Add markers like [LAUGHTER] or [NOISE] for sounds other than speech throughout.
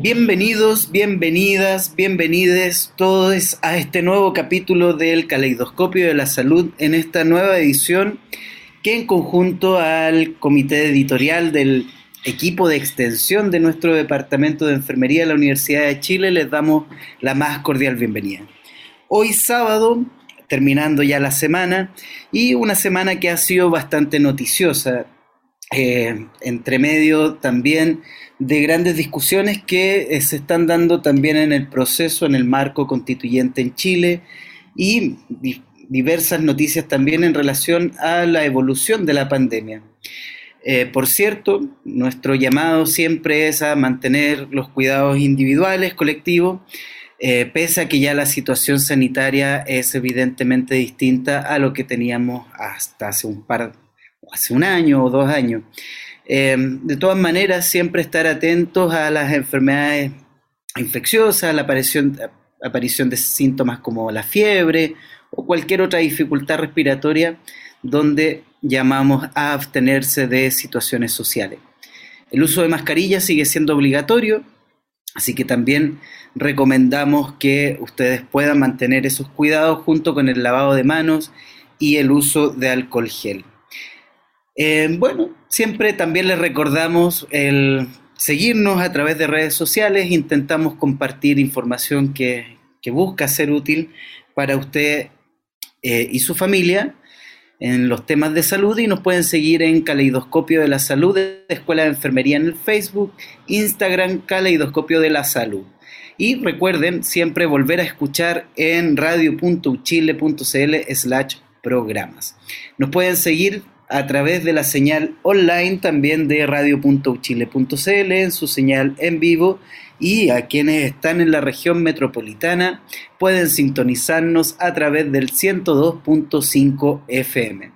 Bienvenidos, bienvenidas, bienvenides todos a este nuevo capítulo del Caleidoscopio de la Salud en esta nueva edición que en conjunto al comité editorial del equipo de extensión de nuestro Departamento de Enfermería de la Universidad de Chile les damos la más cordial bienvenida. Hoy sábado, terminando ya la semana, y una semana que ha sido bastante noticiosa, eh, entre medio también de grandes discusiones que eh, se están dando también en el proceso, en el marco constituyente en Chile y diversas noticias también en relación a la evolución de la pandemia. Eh, por cierto, nuestro llamado siempre es a mantener los cuidados individuales, colectivos, eh, pese a que ya la situación sanitaria es evidentemente distinta a lo que teníamos hasta hace un par, hace un año o dos años. Em, de todas maneras, siempre estar atentos a las enfermedades infecciosas, la aparición, aparición de síntomas como la fiebre o cualquier otra dificultad respiratoria donde llamamos a abstenerse de situaciones sociales. El uso de mascarillas sigue siendo obligatorio, así que también recomendamos que ustedes puedan mantener esos cuidados junto con el lavado de manos y el uso de alcohol gel. Eh, bueno, siempre también les recordamos el seguirnos a través de redes sociales, intentamos compartir información que, busca ser útil para usted eh, y su familia en los temas de salud y nos pueden seguir en Caleidoscopio de la Salud de Escuela de Enfermería en el Facebook, Instagram Caleidoscopio de la Salud. Y recuerden siempre volver a escuchar en radio.uchile.cl slash programas. Nos pueden seguir a través de la señal online también de radio.uchile.cl, en su señal en vivo y a quienes están en la región metropolitana pueden sintonizarnos a través del 102.5 FM.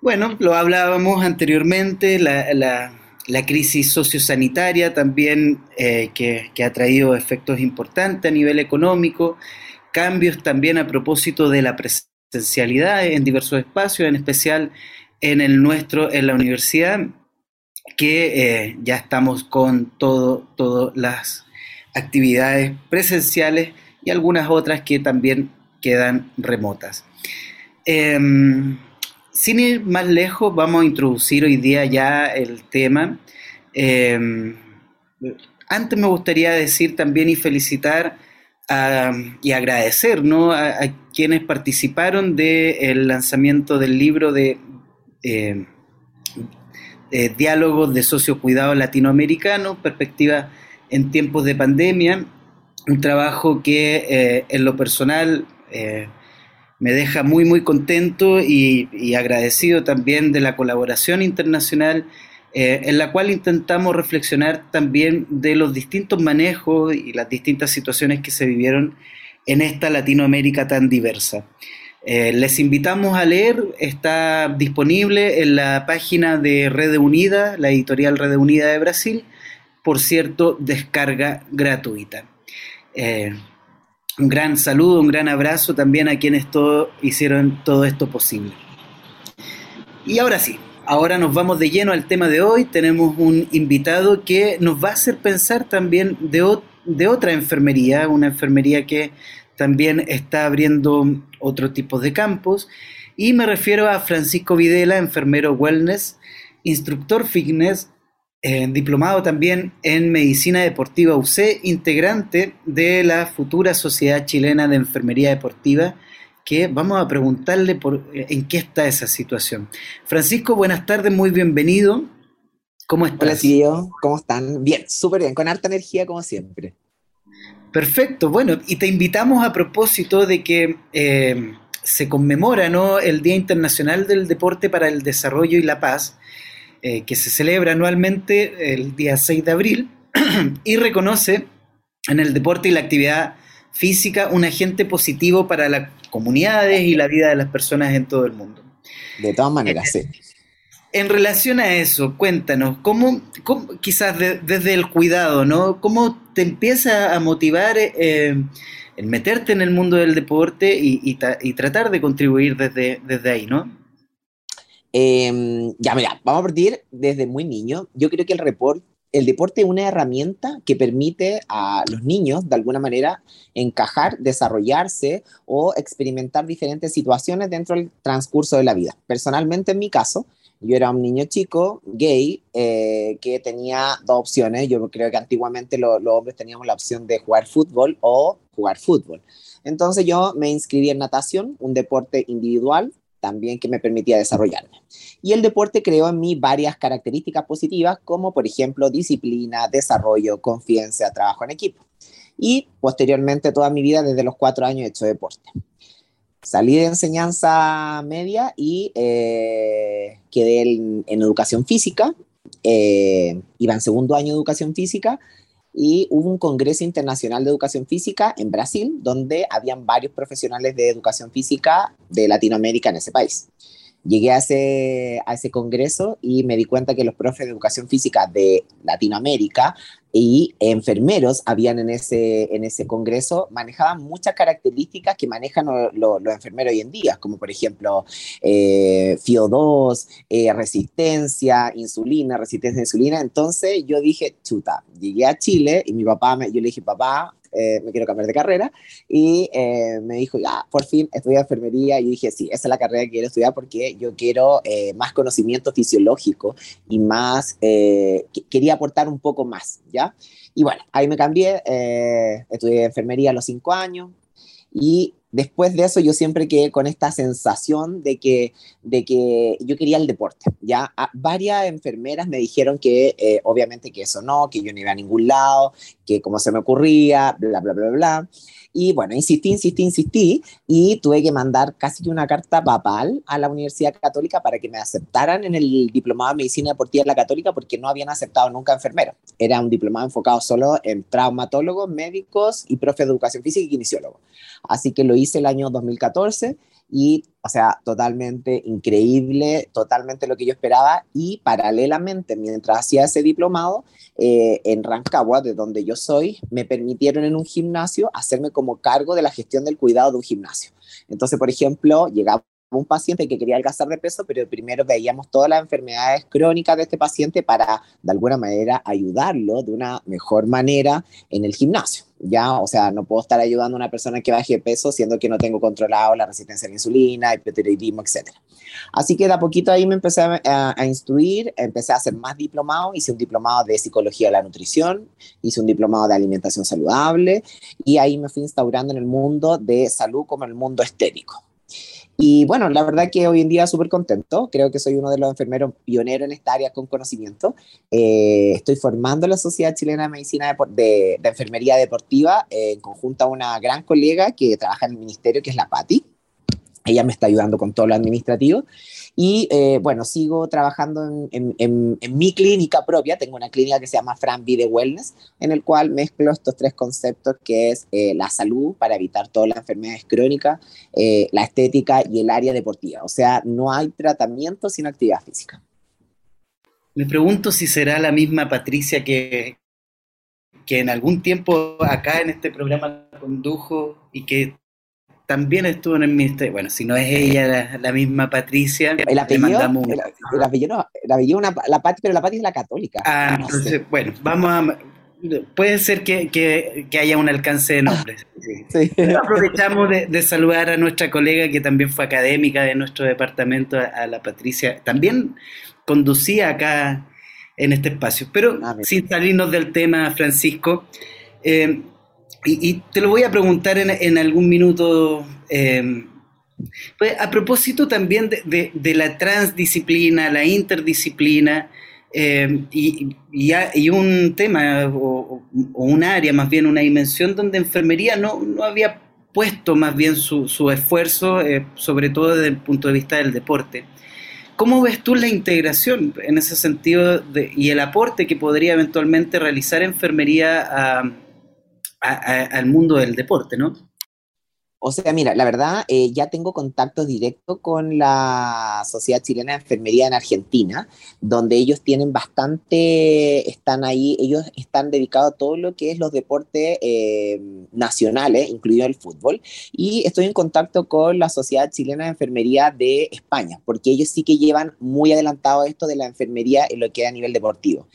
Bueno, lo hablábamos anteriormente, la, crisis sociosanitaria también eh, que, que ha traído efectos importantes a nivel económico, cambios también a propósito de la presencia en diversos espacios, en especial en el nuestro, en la universidad, que eh, ya estamos con todo, todas las actividades presenciales y algunas otras que también quedan remotas. Em, sin ir más lejos, vamos a introducir hoy día ya el tema. Em, antes me gustaría decir también y felicitar y agradecer a, quienes participaron del lanzamiento del libro de eh, Diálogos de Sociocuidado Latinoamericano, Perspectiva en tiempos de pandemia, un trabajo que eh, en lo personal eh, me deja muy muy contento y agradecido también de la colaboración internacional eh, en la cual intentamos reflexionar también de los distintos manejos y las distintas situaciones que se vivieron en esta Latinoamérica tan diversa. Eh, les invitamos a leer, está disponible en la página de Red Unida, la editorial Red Unida de Brasil, por cierto, descarga gratuita. Eh, un gran saludo, un gran abrazo también a quienes todo, hicieron todo esto posible. Y ahora sí, Ahora nos vamos de lleno al tema de hoy. Tenemos un invitado que nos va a hacer pensar también de, otra enfermería, una enfermería que también está abriendo otro tipo de campos. Y me refiero a Francisco Videla, enfermero wellness, instructor fitness, eh, diplomado también en medicina deportiva UC, integrante de la futura Sociedad Chilena de Enfermería Deportiva que vamos a preguntarle por, eh, en qué está esa situación. Francisco, buenas tardes, muy bienvenido. ¿Cómo estás? Hola, tío, ¿cómo están? Bien, súper bien, con harta energía como siempre. Perfecto, bueno, y te invitamos a propósito de que eh, se conmemora ¿no? el Día Internacional del Deporte para el Desarrollo y la Paz, eh, que se celebra anualmente el día 6 de abril [CLEARS THROAT] y reconoce en el deporte y la actividad física un agente positivo para las comunidades y la vida de las personas en todo el mundo. De todas maneras, sí. En relación a eso, cuéntanos, ¿cómo, quizás desde el cuidado, ¿no? ¿Cómo te empieza a motivar eh, el meterte en el mundo del deporte y, tratar de contribuir desde, desde ahí, ¿no? Em, ya, mira, vamos a partir desde muy niño. Yo creo que el, report, el deporte es una herramienta que permite a los niños, de alguna manera, encajar, desarrollarse o experimentar diferentes situaciones dentro del transcurso de la vida. Personalmente, en mi caso, yo era un niño chico, gay, eh, que tenía dos opciones. Yo creo que antiguamente los hombres teníamos la opción de jugar fútbol o jugar fútbol. Entonces yo me inscribí en natación, un deporte individual también que me permitía desarrollarme. Y el deporte creó en mí varias características positivas, como por ejemplo disciplina, desarrollo, confianza, trabajo en equipo. Y posteriormente toda mi vida, desde los cuatro años, he hecho deporte. Salí de enseñanza media y eh, quedé en, educación física. Eh, iba en segundo año de educación física y hubo un Congreso Internacional de Educación Física en Brasil, donde habían varios profesionales de educación física de Latinoamérica en ese país. Llegué a ese, a ese congreso y me di cuenta que los profes de educación física de Latinoamérica y enfermeros habían en ese, en ese congreso, manejaban muchas características que manejan los enfermeros hoy en día, como por ejemplo eh, FIO2, eh, resistencia, insulina, resistencia a insulina. Entonces yo dije, chuta, llegué a Chile y mi papá, me, yo le dije, papá, eh, me quiero cambiar de carrera. Y eh, me dijo, ya, por fin estudié enfermería. Y dije, sí, esa es la carrera que quiero estudiar porque yo quiero eh, más conocimiento fisiológico y más, quería aportar un poco más, ¿ya? Y bueno, ahí me cambié, estudié enfermería a los cinco años y después de eso yo siempre quedé con esta sensación de que, de que yo quería el deporte. Ya varias enfermeras me dijeron que eh, obviamente que eso no, que yo no iba a ningún lado, que como se me ocurría, bla, bla, bla, bla. Y bueno, insistí, insistí, insistí y tuve que mandar casi que una carta papal a la Universidad Católica para que me aceptaran en el diplomado de Medicina Deportiva de la Católica porque no habían aceptado nunca enfermero. Era un diplomado enfocado solo en traumatólogos, médicos y profe de educación física y kinesiólogos. Así que lo hice el año 2014 y, o sea, totalmente increíble, totalmente lo que yo esperaba y paralelamente, mientras hacía ese diplomado, eh, en Rancagua, de donde yo soy, me permitieron en un gimnasio hacerme como cargo de la gestión del cuidado de un gimnasio. Entonces, por ejemplo, llegaba un paciente que quería adelgazar de peso, pero primero veíamos todas las enfermedades crónicas de este paciente para, de alguna manera, ayudarlo de una mejor manera en el gimnasio. Ya, o sea, no puedo estar ayudando a una persona que baje de peso siendo que no tengo controlado la resistencia a la insulina, hipotiroidismo, etc. Así que de a poquito ahí me empecé a, a, instruir, empecé a hacer más diplomados, hice un diplomado de psicología de la nutrición, hice un diplomado de alimentación saludable y ahí me fui instaurando en el mundo de salud como en el mundo estético. Y bueno, la verdad que hoy en día súper contento. Creo que soy uno de los enfermeros pioneros en esta área con conocimiento. Eh, estoy formando la Sociedad Chilena de Medicina de, Enfermería Deportiva eh, en conjunto a una gran colega que trabaja en el ministerio, que es la PATI. Ella me está ayudando con todo lo administrativo. Y eh, bueno, sigo trabajando en, en, mi clínica propia. Tengo una clínica que se llama Fran Vida Wellness, en el cual mezclo estos tres conceptos que es eh, la salud para evitar todas las enfermedades crónicas, eh, la estética y el área deportiva. O sea, no hay tratamiento sin actividad física. Me pregunto si será la misma Patricia que, que en algún tiempo acá en este programa condujo y que también estuvo en el ministerio. Bueno, si no es ella la, misma Patricia, el apellido, le mandamos el, el, apellido, el apellido una, la Pati, pero la Pati es la católica. Ah, no entonces, sé. bueno, vamos a. Puede ser que, que, que haya un alcance de nombres. [LAUGHS] Sí. Sí. Aprovechamos de, de, saludar a nuestra colega que también fue académica de nuestro departamento, a, a la Patricia. También conducía acá en este espacio. Pero ah, sin salirnos del tema, Francisco, eh, y, te lo voy a preguntar en, en algún minuto. Eh, pues a propósito también de, de, de, la transdisciplina, la interdisciplina eh, y, y, un tema o, o, un área, más bien una dimensión donde enfermería no, no había puesto más bien su, esfuerzo, eh, sobre todo desde el punto de vista del deporte. ¿Cómo ves tú la integración en ese sentido y el aporte que podría eventualmente realizar enfermería al mundo del deporte, ¿no? O sea, mira, la verdad, eh, ya tengo contacto directo con la Sociedad Chilena de Enfermería en Argentina, donde ellos tienen bastante, están ahí, ellos están dedicados a todo lo que es los deportes eh, nacionales, incluido el fútbol, y estoy en contacto con la Sociedad Chilena de Enfermería de España, porque ellos sí que llevan muy adelantado esto de la enfermería en lo que es a nivel deportivo.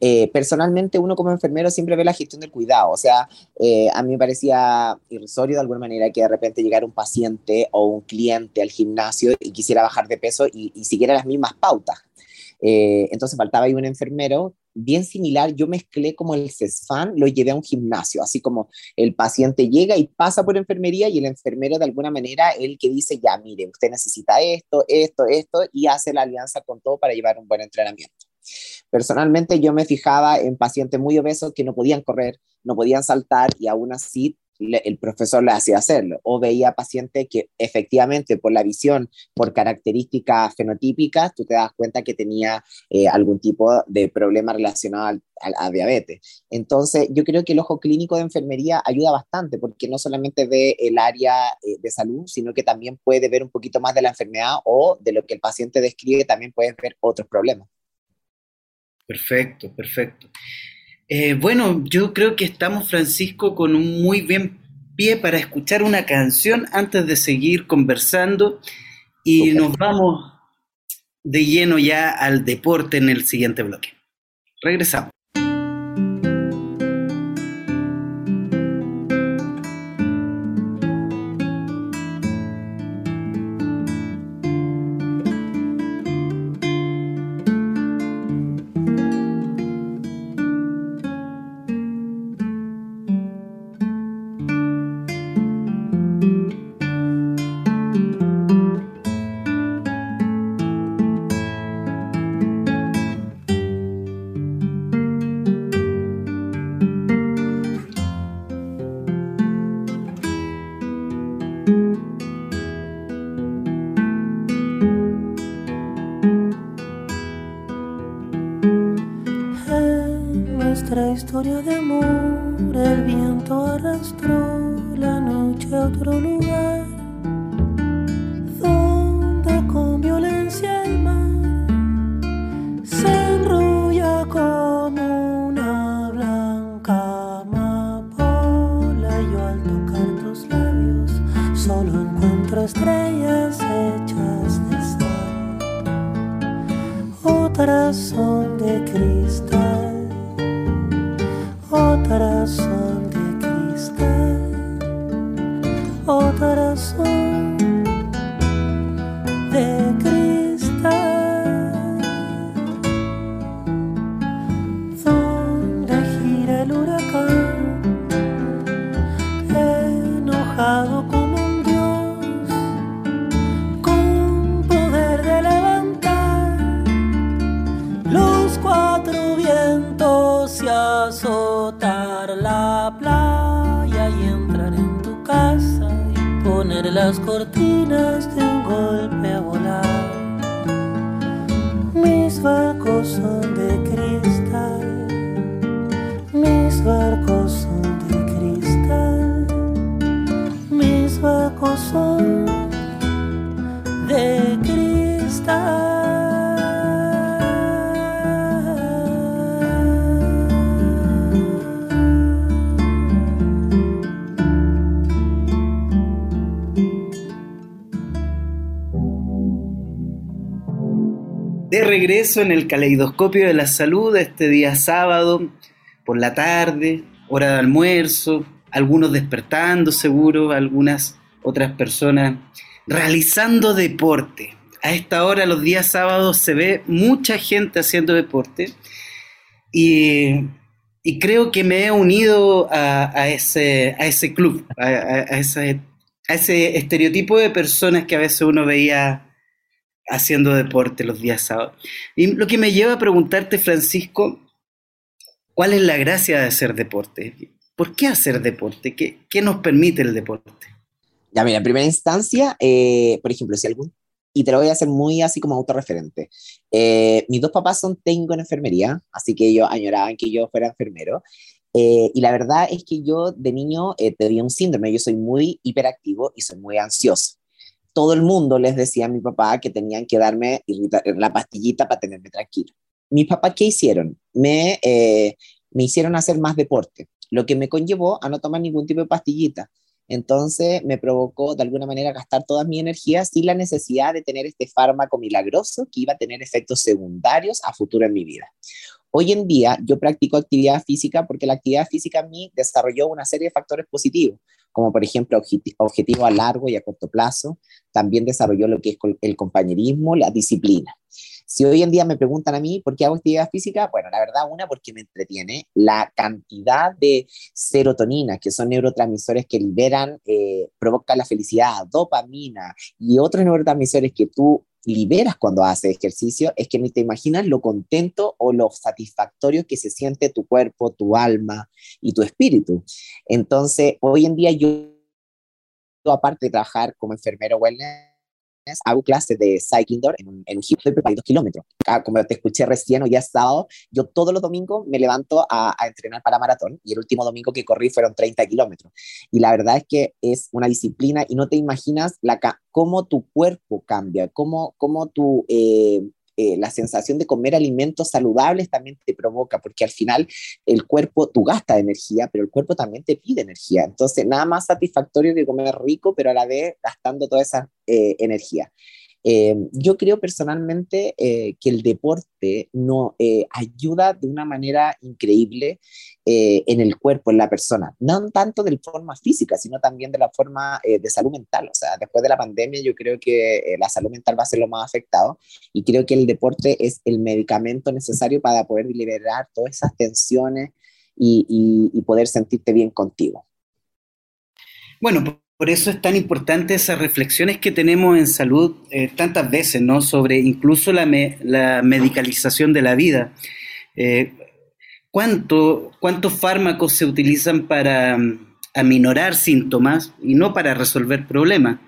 Eh, personalmente, uno como enfermero siempre ve la gestión del cuidado, o sea, a mí me parecía irrisorio de alguna manera que de repente llegara un paciente o un cliente al gimnasio y quisiera bajar de peso y, siguiera las mismas pautas. Eh, entonces faltaba ahí un enfermero bien similar, yo mezclé como el CESFAN, lo llevé a un gimnasio, así como el paciente llega y pasa por enfermería y el enfermero de alguna manera, el que dice, ya, mire, usted necesita esto, esto, esto, y hace la alianza con todo para llevar un buen entrenamiento. Personalmente yo me fijaba en pacientes muy obesos que no podían correr, no podían saltar y aún así el profesor le hacía hacerlo, o veía pacientes que efectivamente por la visión, por características fenotípicas, tú te das cuenta que tenía eh, algún tipo de problema relacionado a, diabetes. Entonces, yo creo que el ojo clínico de enfermería ayuda bastante, porque no solamente ve el área eh, de salud, sino que también puede ver un poquito más de la enfermedad o de lo que el paciente describe, también puede ver otros problemas. Perfecto, perfecto. Eh, bueno, yo creo que estamos, Francisco, con un muy bien pie para escuchar una canción antes de seguir conversando y nos vamos de lleno ya al deporte en el siguiente bloque. Regresamos. Regreso en el caleidoscopio de la salud este día sábado, por la tarde, hora de almuerzo, algunos despertando seguro, algunas otras personas realizando deporte. A esta hora, los días sábados, se ve mucha gente haciendo deporte y, creo que me he unido a, ese, a ese club, a, a ese estereotipo de personas que a veces uno veía haciendo deporte los días sábados. Y lo que me lleva a preguntarte, Francisco, ¿cuál es la gracia de hacer deporte? ¿Por qué hacer deporte? ¿Qué, nos permite el deporte? Ya, mira, en primera instancia, eh, por ejemplo, si algún, y te lo voy a hacer muy así como autorreferente, eh, mis dos papás son técnicos en enfermería, así que ellos añoraban que yo fuera enfermero, eh, y la verdad es que yo de niño tenía un síndrome, yo soy muy hiperactivo y soy muy ansioso. Todo el mundo les decía a mi papá que tenían que darme la pastillita para tenerme tranquilo. Mis papás, ¿qué hicieron? Me, me hicieron hacer más deporte, lo que me conllevó a no tomar ningún tipo de pastillita. Entonces me provocó de alguna manera gastar toda mi energía sin la necesidad de tener este fármaco milagroso que iba a tener efectos secundarios a futuro en mi vida. Hoy en día yo practico actividad física porque la actividad física en mí desarrolló una serie de factores positivos, como por ejemplo objetivo a largo y a corto plazo. También desarrolló lo que es el compañerismo, la disciplina. Si hoy en día me preguntan a mí por qué hago actividad física, bueno, la verdad, una, porque me entretiene. La cantidad de serotonina, que son neurotransmisores que liberan, eh, provocan la felicidad, dopamina y otros neurotransmisores que tú liberas cuando haces ejercicio, es que ni te imaginas lo contento o lo satisfactorio que se siente tu cuerpo, tu alma y tu espíritu. Entonces, hoy en día yo, aparte de trabajar como enfermero wellness, hago clases de cycling en un, en un hip de 2 kilómetros. Ah, como te escuché recién, hoy ya sábado, yo todos los domingos me levanto a, a, entrenar para maratón y el último domingo que corrí fueron 30 kilómetros. Y la verdad es que es una disciplina y no te imaginas la, cómo tu cuerpo cambia, cómo, cómo tu... Eh, eh, la sensación de comer alimentos saludables también te provoca, porque al final el cuerpo, tú gastas energía, pero el cuerpo también te pide energía. Entonces, nada más satisfactorio que comer rico, pero a la vez gastando toda esa eh, energía. Eh, yo creo personalmente eh, que el deporte no eh, ayuda de una manera increíble en el cuerpo, en la persona, no tanto de forma física, sino también de la forma de salud mental. O sea, después de la pandemia yo creo que la salud mental va a ser lo más afectado y creo que el deporte es el medicamento necesario para poder liberar todas esas tensiones y, y poder sentirte bien contigo. Bueno, por eso es tan importante esas reflexiones que tenemos en salud eh, tantas veces, ¿no? Sobre incluso la, la medicalización de la vida. Eh, ¿cuánto, ¿Cuántos fármacos se utilizan para um, aminorar síntomas y no para resolver problemas?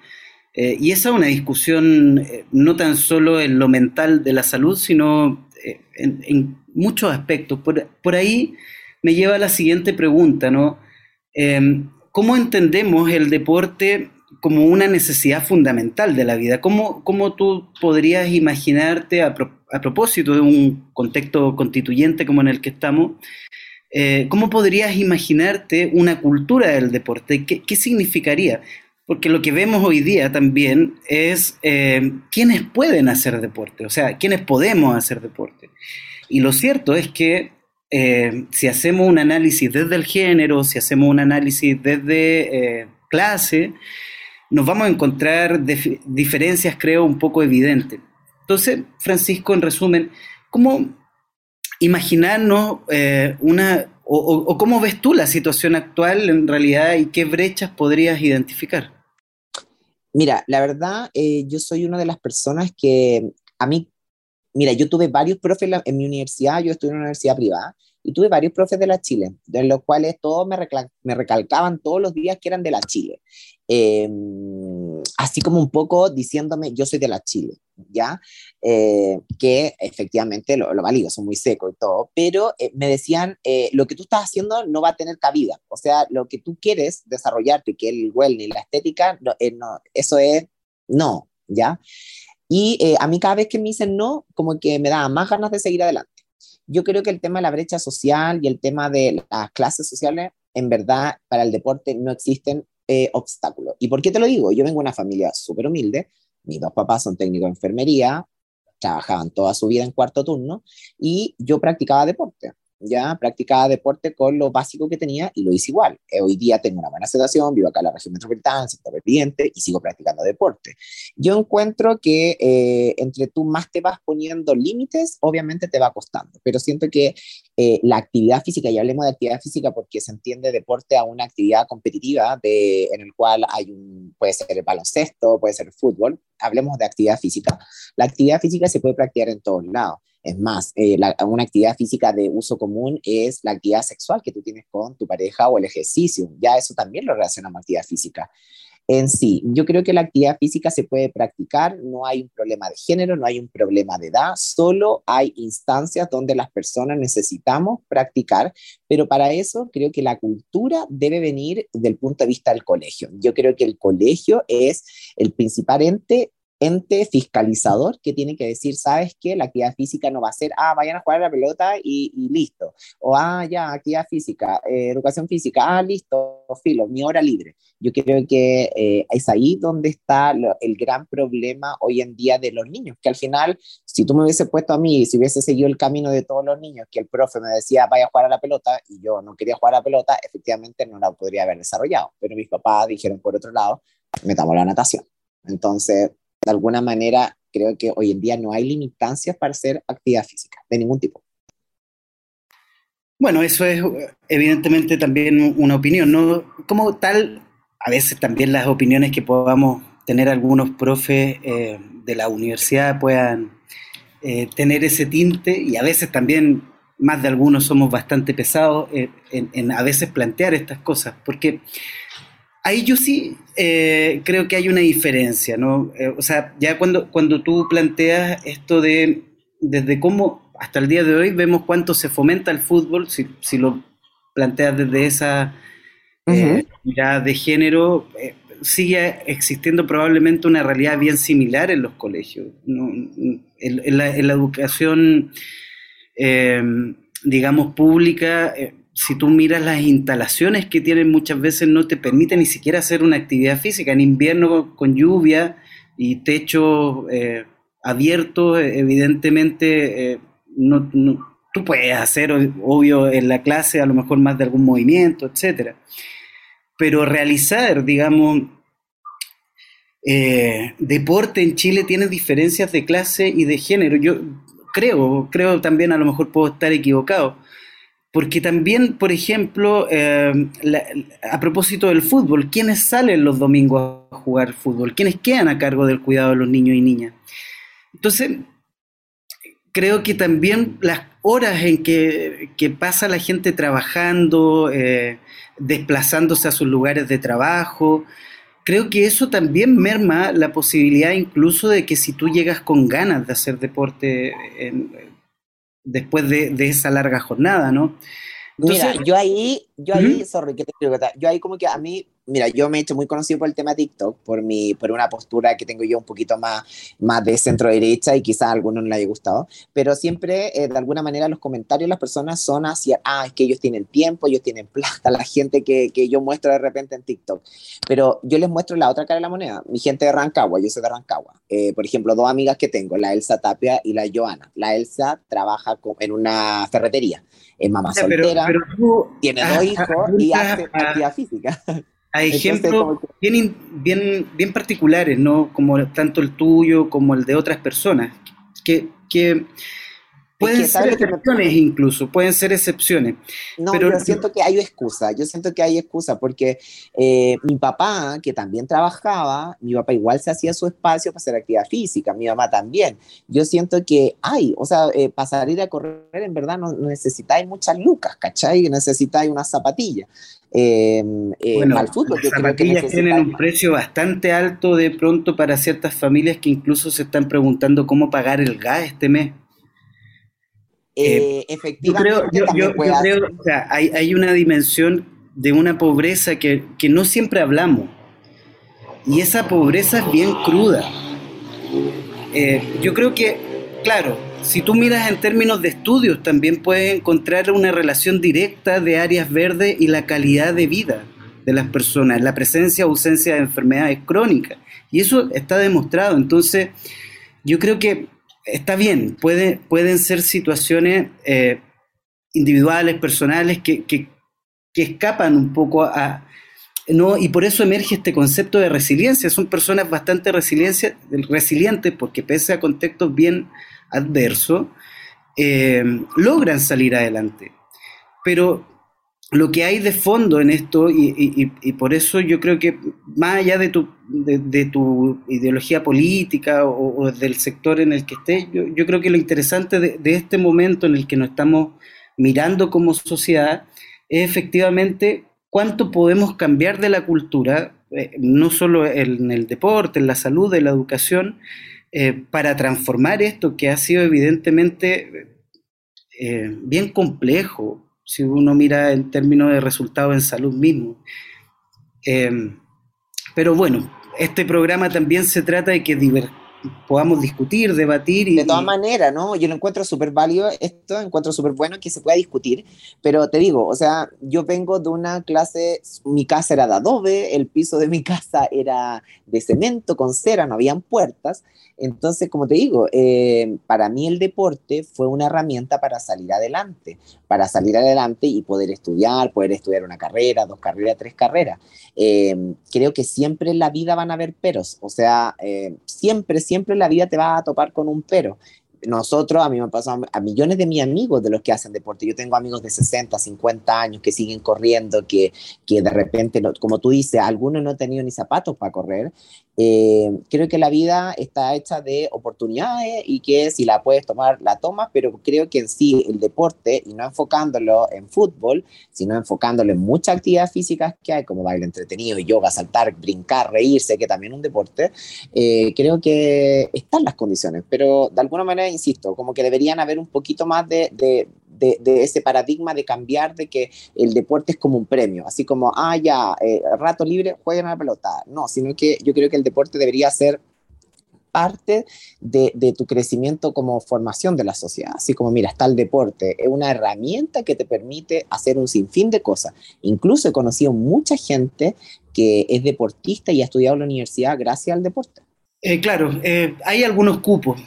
Eh, y esa es una discusión no tan solo en lo mental de la salud, sino en, en, muchos aspectos. Por, por, ahí me lleva a la siguiente pregunta, ¿no? ¿Cómo entendemos el deporte como una necesidad fundamental de la vida? ¿Cómo, cómo tú podrías imaginarte, a, propósito de un contexto constituyente como en el que estamos, eh, cómo podrías imaginarte una cultura del deporte? ¿Qué, qué significaría? Porque lo que vemos hoy día también es eh, quiénes pueden hacer deporte, o sea, quiénes podemos hacer deporte. Y lo cierto es que eh, si hacemos un análisis desde el género, si hacemos un análisis desde eh, clase, nos vamos a encontrar diferencias, creo, un poco evidentes. Entonces, Francisco, en resumen, ¿cómo imaginarnos eh, una, o, cómo ves tú la situación actual en realidad y qué brechas podrías identificar? Mira, la verdad, yo soy una de las personas que a mí mira, yo tuve varios profes en, mi universidad, yo estuve en una universidad privada, y tuve varios profes de la Chile, de los cuales todos me, me recalcaban todos los días que eran de la Chile. Em, así como un poco diciéndome, yo soy de la Chile, ¿ya? Eh, que efectivamente lo, lo, valido, son muy secos y todo, pero eh, me decían, eh, lo que tú estás haciendo no va a tener cabida, o sea, lo que tú quieres desarrollarte, que el wellness, la estética, no, no, eso es, no, ¿ya? Y eh, a mí cada vez que me dicen no, como que me da más ganas de seguir adelante. Yo creo que el tema de la brecha social y el tema de las clases sociales, en verdad, para el deporte no existen eh, obstáculos. ¿Y por qué te lo digo? Yo vengo de una familia súper humilde, mis dos papás son técnicos de enfermería, trabajaban toda su vida en cuarto turno y yo practicaba deporte ya practicaba deporte con lo básico que tenía y lo hice igual. Eh, hoy día tengo una buena situación, vivo acá en la región metropolitana, sector cliente y sigo practicando deporte. Yo encuentro que eh, entre tú más te vas poniendo límites, obviamente te va costando, pero siento que eh, la actividad física, y hablemos de actividad física porque se entiende deporte a una actividad competitiva de, en el cual hay un, puede ser el baloncesto, puede ser el fútbol, hablemos de actividad física. La actividad física se puede practicar en todos lados es más, eh, una actividad física de uso común es la actividad sexual que tú tienes con tu pareja o el ejercicio. Ya eso también lo relacionamos a actividad física. En sí. Yo creo que la actividad física se puede practicar, no hay un problema de género, no hay un problema de edad, solo hay instancias donde las personas necesitamos practicar, pero para eso creo que la cultura debe venir del punto de vista del colegio. Yo creo que el colegio es el principal ente ente fiscalizador que tiene que decir, sabes que la actividad física no va a ser, ah, vayan a jugar a la pelota y, listo. O, ah, ya, actividad física, eh, educación física, ah, listo, filo, mi hora libre. Yo creo que eh, es ahí donde está el gran problema hoy en día de los niños, que al final, si tú me hubiese puesto a mí, si hubiese seguido el camino de todos los niños, que el profe me decía, vaya a jugar a la pelota, y yo no quería jugar a la pelota, efectivamente no la podría haber desarrollado. Pero mis papás dijeron, por otro lado, metamos la natación. Entonces, de alguna manera, creo que hoy en día no hay limitancias para hacer actividad física, de ningún tipo. Bueno, eso es evidentemente también una opinión, ¿no? Como tal, a veces también las opiniones que podamos tener algunos profes eh, de la universidad puedan eh, tener ese tinte y a veces también más de algunos somos bastante pesados eh, en, a veces plantear estas cosas, porque ahí yo sí eh, creo que hay una diferencia, ¿no? Eh, o sea, ya cuando, cuando tú planteas esto de desde cómo hasta el día de hoy vemos cuánto se fomenta el fútbol, si, si lo planteas desde esa eh, mirada de género, sigue existiendo probablemente una realidad bien similar en los colegios. En, la, en, la, educación, digamos, pública si tú miras las instalaciones que tienen muchas veces no te permiten ni siquiera hacer una actividad física. En invierno con lluvia y techo eh, abiertos, evidentemente eh, no, tú puedes hacer, obvio, en la clase a lo mejor más de algún movimiento, etcétera. Pero realizar, digamos, eh, deporte en Chile tiene diferencias de clase y de género. Yo creo, creo también a lo mejor puedo estar equivocado porque también, por ejemplo, eh, a propósito del fútbol, ¿quiénes salen los domingos a jugar fútbol? ¿Quiénes quedan a cargo del cuidado de los niños y niñas? Entonces, creo que también las horas en que, pasa la gente trabajando, eh, desplazándose a sus lugares de trabajo, creo que eso también merma la posibilidad incluso de que si tú llegas con ganas de hacer deporte en, después de, esa larga jornada, ¿no? Mira, yo ahí, yo ahí, sorry, que te quiero yo ahí como que a mí mira, yo me he hecho muy conocido por el tema TikTok, por, mi, por una postura que tengo yo un poquito más, más de centro derecha y quizás a algunos no le haya gustado, pero siempre eh, de alguna manera los comentarios las personas son hacia, ah, es que ellos tienen tiempo, ellos tienen plata, la gente que, que yo muestro de repente en TikTok. Pero yo les muestro la otra cara de la moneda, mi gente de Rancagua, yo soy de Rancagua. Eh, por ejemplo, dos amigas que tengo, la Elsa Tapia y la Joana. La Elsa trabaja en una ferretería, es mamá soltera, tiene dos [LAUGHS] hijos y hace actividad física. [LAUGHS] Hay ejemplos bien, bien, bien particulares, ¿no? Como tanto el tuyo como el de otras personas, que, que pueden ser excepciones incluso, pueden ser excepciones. No, pero yo siento que hay excusa, yo siento que hay excusa, porque eh, mi papá, que también trabajaba, mi papá igual se hacía su espacio para hacer actividad física, mi mamá también. Yo siento que hay, o sea, eh, para salir a correr en verdad no, necesitáis muchas lucas, ¿cachai? Necesitáis una zapatilla. Eh, eh, bueno, al fútbol. Las zapatillas tienen un precio bastante alto de pronto para ciertas familias que incluso se están preguntando cómo pagar el gas este mes. Eh, efectivamente, yo creo, o sea, hay, hay, una dimensión de una pobreza que, que no siempre hablamos. Y esa pobreza es bien cruda. yo creo que, claro, si tú miras en términos de estudios, también puedes encontrar una relación directa de áreas verdes y la calidad de vida de las personas, la presencia o ausencia de enfermedades crónicas. Y eso está demostrado. Entonces, yo creo que está bien, puede, pueden ser situaciones eh, individuales, personales, que, que, escapan un poco a, ¿no? Y por eso emerge este concepto de resiliencia. Son personas bastante resilientes porque pese a contextos bien adverso, eh, logran salir adelante. Pero lo que hay de fondo en esto, y, por eso yo creo que más allá de tu, de, tu ideología política o, del sector en el que estés, yo, creo que lo interesante de, este momento en el que nos estamos mirando como sociedad es efectivamente cuánto podemos cambiar de la cultura eh, no solo en el deporte, en la salud, en la educación, eh, para transformar esto que ha sido evidentemente eh, bien complejo, si uno mira en términos de resultados en salud mismo. pero bueno, este programa también se trata de que podamos discutir, debatir. Y, de todas maneras, ¿no? Yo lo encuentro súper válido, esto encuentro súper bueno que se pueda discutir, pero te digo, o sea, yo vengo de una clase, mi casa era de adobe, el piso de mi [LAUGHS] casa era de cemento con cera, no habían puertas, entonces, como te digo, eh, para mí el deporte fue una herramienta para salir adelante, para salir adelante y poder estudiar, poder estudiar una carrera, dos carreras, tres carreras. Eh, creo que siempre en la vida van a haber peros, o sea, eh, siempre, siempre en la vida te va a topar con un pero nosotros, a mí me pasado a millones de mis amigos de los que hacen deporte. Yo tengo amigos de 60, 50 años que siguen corriendo, que, que de repente, como tú dices, algunos no han tenido ni zapatos para correr. Eh, creo que la vida está hecha de oportunidades y que si la puedes tomar, la tomas, pero creo que en sí el deporte, y no enfocándolo en fútbol, sino enfocándolo en muchas actividades físicas que hay, como baile entretenido, yoga, saltar, brincar, reírse, que también es un deporte, eh, creo que están las condiciones, pero de alguna manera insisto, como que deberían haber un poquito más de, de, de, ese paradigma de cambiar de que el deporte es como un premio, así como, ah, ya, eh, rato libre, jueguen a la pelota. No, sino que yo creo que el deporte debería ser parte de, tu crecimiento como formación de la sociedad. Así como, mira, está el deporte, es una herramienta que te permite hacer un sinfín de cosas. Incluso he conocido mucha gente que es deportista y ha estudiado en la universidad gracias al deporte. Eh, claro, eh, hay algunos cupos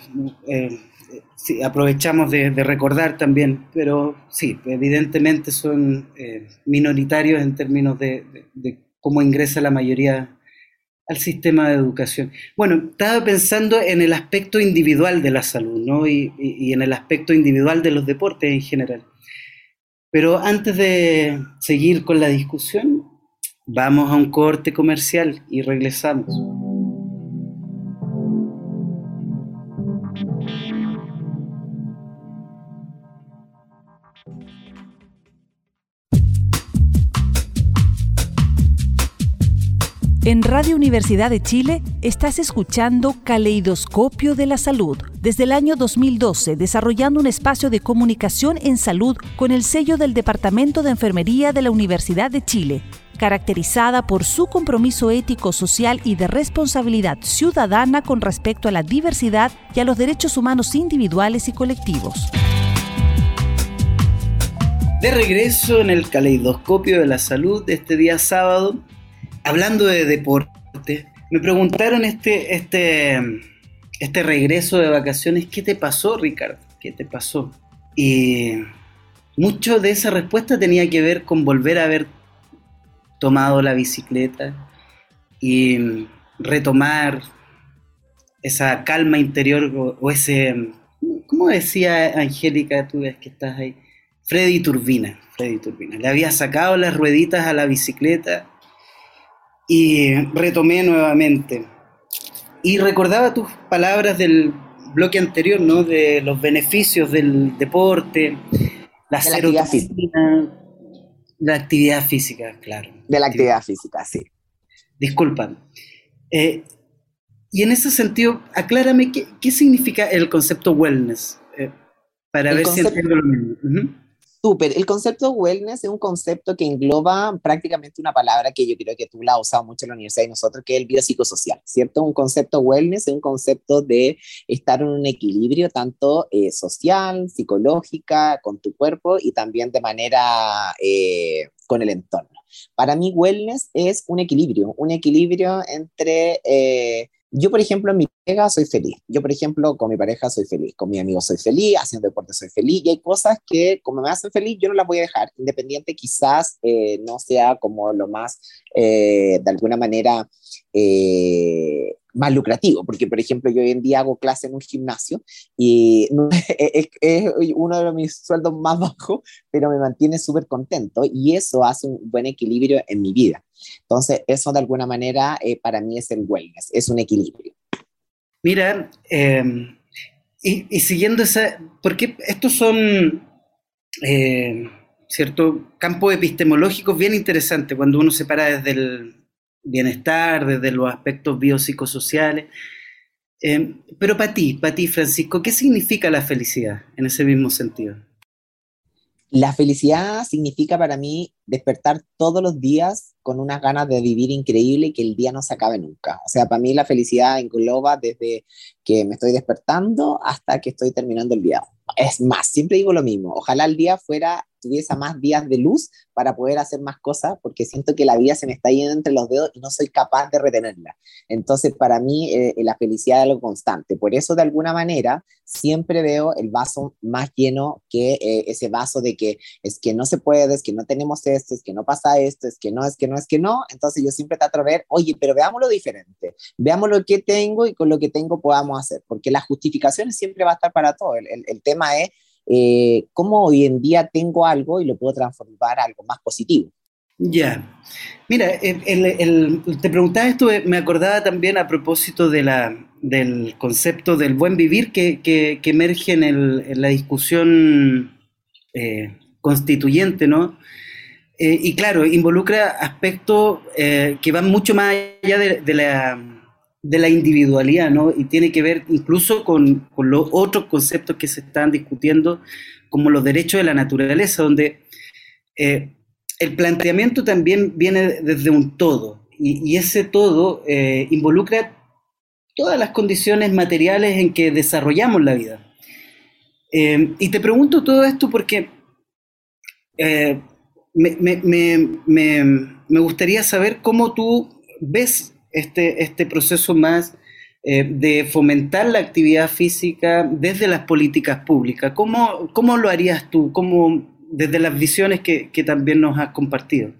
sí, aprovechamos de, recordar también, pero sí, evidentemente son eh, minoritarios en términos de, cómo ingresa la mayoría al sistema de educación. Bueno, estaba pensando en el aspecto individual de la salud, ¿no? Y, y en el aspecto individual de los deportes en general. Pero antes de seguir con la discusión, vamos a un corte comercial y regresamos. En Radio Universidad de Chile estás escuchando Caleidoscopio de la Salud, desde el año 2012 desarrollando un espacio de comunicación en salud con el sello del Departamento de Enfermería de la Universidad de Chile, caracterizada por su compromiso ético, social y de responsabilidad ciudadana con respecto a la diversidad y a los derechos humanos individuales y colectivos. De regreso en el Caleidoscopio de la Salud de este día sábado, hablando de deporte, me preguntaron este, este, este regreso de vacaciones, ¿qué te pasó, Ricardo? ¿Qué te pasó? Y mucho de esa respuesta tenía que ver con volver a haber tomado la bicicleta y retomar esa calma interior o, ese, ¿cómo decía Angélica, tú ves que estás ahí? Freddy Turbina, Freddy Turbina. Le había sacado las rueditas a la bicicleta y retomé nuevamente. Y recordaba tus palabras del bloque anterior, ¿no? De los beneficios del deporte, la de actividad física. La actividad física, claro. De la actividad física, sí. Disculpa. Eh, y en ese sentido, aclárame qué, significa el concepto wellness, eh, para ver si entiendo lo mismo. Súper. El concepto wellness es un concepto que engloba prácticamente una palabra que yo creo que tú la has usado mucho en la universidad y nosotros, que es el biopsicosocial, ¿cierto? Un concepto wellness es un concepto de estar en un equilibrio tanto eh, social, psicológica, con tu cuerpo y también de manera eh, con el entorno. Para mí, wellness es un equilibrio, un equilibrio entre eh, yo, por ejemplo, en mi pareja soy feliz. Yo, por ejemplo, con mi pareja soy feliz. Con mi amigo soy feliz. Haciendo deporte soy feliz. Y hay cosas que, como me hacen feliz, yo no las voy a dejar. Independiente, quizás eh, no sea como lo más, eh, de alguna manera, eh, más lucrativo, porque por ejemplo yo hoy en día hago clase en un gimnasio y [LAUGHS] es, uno de mis sueldos más bajos, pero me mantiene súper contento y eso hace un buen equilibrio en mi vida. Entonces eso de alguna manera eh, para mí es el wellness, es un equilibrio. Mira, em, y, siguiendo esa, porque estos son, eh, cierto, campos epistemológicos bien interesantes cuando uno se para desde el bienestar, desde los aspectos biopsicosociales. Eh, pero para ti, para ti, Francisco, ¿qué significa la felicidad en ese mismo sentido? La felicidad significa para mí despertar todos los días con unas ganas de vivir increíble y que el día no se acabe nunca. O sea, para mí la felicidad engloba desde que me estoy despertando hasta que estoy terminando el día. Es más, siempre digo lo mismo, ojalá el día fuera tuviese más días de luz para poder hacer más cosas, porque siento que la vida se me está yendo entre los dedos y no soy capaz de retenerla. Entonces, para mí, eh, la felicidad es algo constante. Por eso, de alguna manera, siempre veo el vaso más lleno que eh, ese vaso de que es que no se puede, es que no tenemos esto, es que no pasa esto, es que no, es que no, es que no. Entonces, yo siempre trato de ver, oye, pero veámoslo diferente, veamos lo que tengo y con lo que tengo podamos hacer, porque la justificación siempre va a estar para todo. el, el, el tema es eh, cómo hoy en día tengo algo y lo puedo transformar a algo más positivo. Ya. Mira, te preguntaba esto, eh, me acordaba también a propósito de la, del concepto del buen vivir que, que, emerge en, la discusión eh, constituyente, ¿no? y claro, involucra aspectos que van mucho más allá de la de la individualidad, ¿no? Y tiene que ver incluso con, los otros conceptos que se están discutiendo, como los derechos de la naturaleza, donde eh, el planteamiento también viene desde un todo, y, ese todo eh, involucra todas las condiciones materiales en que desarrollamos la vida. Eh, y te pregunto todo esto porque me, me gustaría saber cómo tú ves este, este proceso más eh, de fomentar la actividad física desde las políticas públicas. ¿Cómo, cómo lo harías tú? ¿Cómo, desde las visiones que, que también nos has compartido?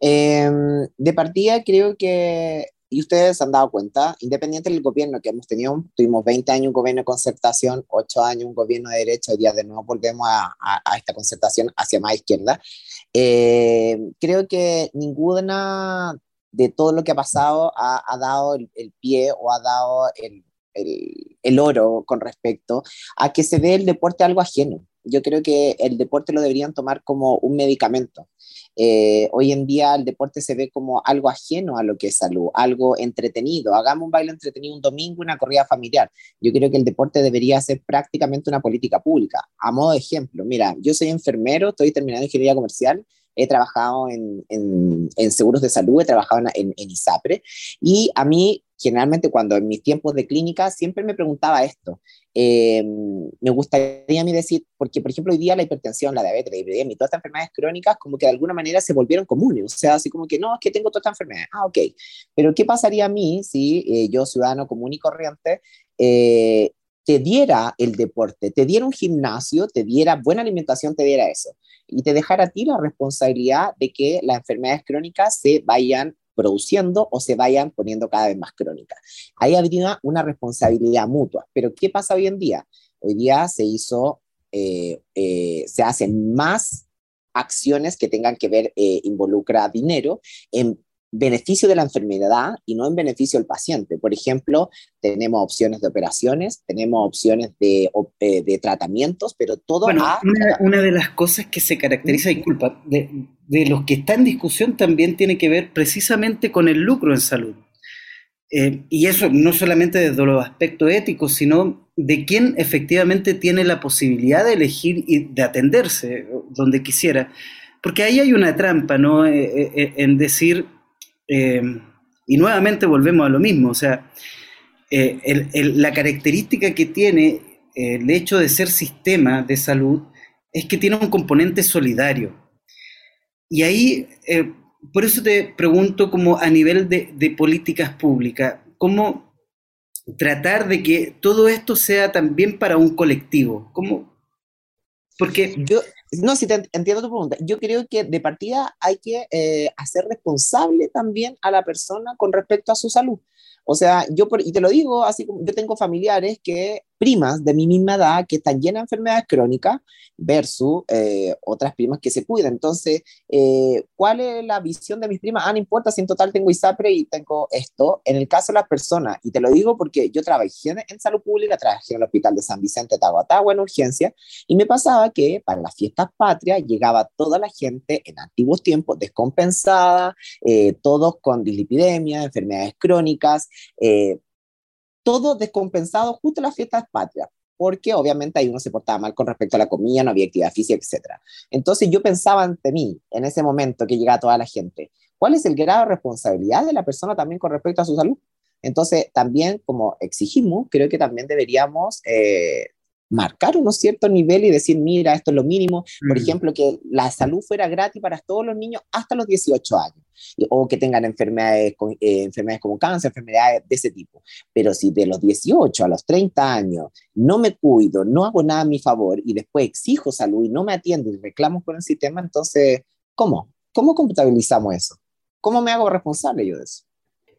Em, de partida creo que, y ustedes han dado cuenta, independiente del gobierno que hemos tenido, tuvimos 20 años un gobierno de concertación, 8 años un gobierno de derecha, hoy día de nuevo volvemos a, a, esta concertación hacia más izquierda. Eh, creo que ninguna de todo lo que ha pasado ha, dado el, pie o ha dado el, el, oro con respecto a que se ve el deporte algo ajeno. Yo creo que el deporte lo deberían tomar como un medicamento. Eh, hoy en día el deporte se ve como algo ajeno a lo que es salud, algo entretenido. Hagamos un baile entretenido un domingo, una corrida familiar. Yo creo que el deporte debería ser prácticamente una política pública. A modo de ejemplo, mira, yo soy enfermero, estoy terminando ingeniería comercial he trabajado en, en, seguros de salud, he trabajado en, en, ISAPRE, y a mí, generalmente, cuando en mis tiempos de clínica, siempre me preguntaba esto. Eh, me gustaría a mí decir, porque por ejemplo hoy día la hipertensión, la diabetes, la hipertensión y todas estas enfermedades crónicas como que de alguna manera se volvieron comunes, o sea, así como que no, es que tengo todas estas enfermedades, ah, ok, pero ¿qué pasaría a mí si eh, yo, ciudadano común y corriente, eh, te diera el deporte, te diera un gimnasio, te diera buena alimentación, te diera eso. Y te dejara a ti la responsabilidad de que las enfermedades crónicas se vayan produciendo o se vayan poniendo cada vez más crónicas. Ahí habría una responsabilidad mutua. Pero ¿qué pasa hoy en día? Hoy día se hizo, eh, eh, se hacen más acciones que tengan que ver, eh, involucra dinero en beneficio de la enfermedad y no en beneficio del paciente. Por ejemplo, tenemos opciones de operaciones, tenemos opciones de, eh, de tratamientos, pero todo... Bueno, una, de las cosas que se caracteriza, disculpa, de, de, los que está en discusión también tiene que ver precisamente con el lucro en salud. Eh, y eso no solamente desde los aspectos éticos, sino de quién efectivamente tiene la posibilidad de elegir y de atenderse donde quisiera. Porque ahí hay una trampa, ¿no? Eh, en decir, eh, y nuevamente volvemos a lo mismo, o sea, eh, la característica que tiene eh, el hecho de ser sistema de salud es que tiene un componente solidario. Y ahí, por eso te pregunto como a nivel de, políticas públicas, ¿cómo tratar de que todo esto sea también para un colectivo? ¿Cómo? Porque no, si te entiendo tu pregunta. Yo creo que de partida hay que eh, hacer responsable también a la persona con respecto a su salud. O sea, yo, y te lo digo así como yo tengo familiares que primas de mi misma edad que están llenas de enfermedades crónicas versus eh, otras primas que se cuidan. Entonces, eh, ¿cuál es la visión de mis primas? Ah, no importa si en total tengo ISAPRE y tengo esto. En el caso de las personas, y te lo digo porque yo trabajé en salud pública, trabajé en el hospital de San Vicente, Tahuatahua, en urgencia, y me pasaba que para las fiestas patrias llegaba toda la gente en antiguos tiempos descompensada, eh, todos con dislipidemia, enfermedades crónicas, todo descompensado justo las fiestas patrias, porque obviamente ahí uno se portaba mal con respecto a la comida, no había actividad física, etc. Entonces yo pensaba ante mí, en ese momento que llegaba toda la gente, ¿cuál es el grado de responsabilidad de la persona también con respecto a su salud? Entonces, también como exigimos, creo que también deberíamos eh, marcar unos ciertos niveles y decir, mira, esto es lo mínimo. Por mm. ejemplo, que la salud fuera gratis para todos los niños hasta los 18 años, o que tengan enfermedades, eh, enfermedades como cáncer, enfermedades de ese tipo. Pero si de los 18 a los 30 años no me cuido, no hago nada a mi favor y después exijo salud y no me atiendo y reclamo con el sistema, entonces, ¿cómo? ¿Cómo computabilizamos eso? ¿Cómo me hago responsable yo de eso?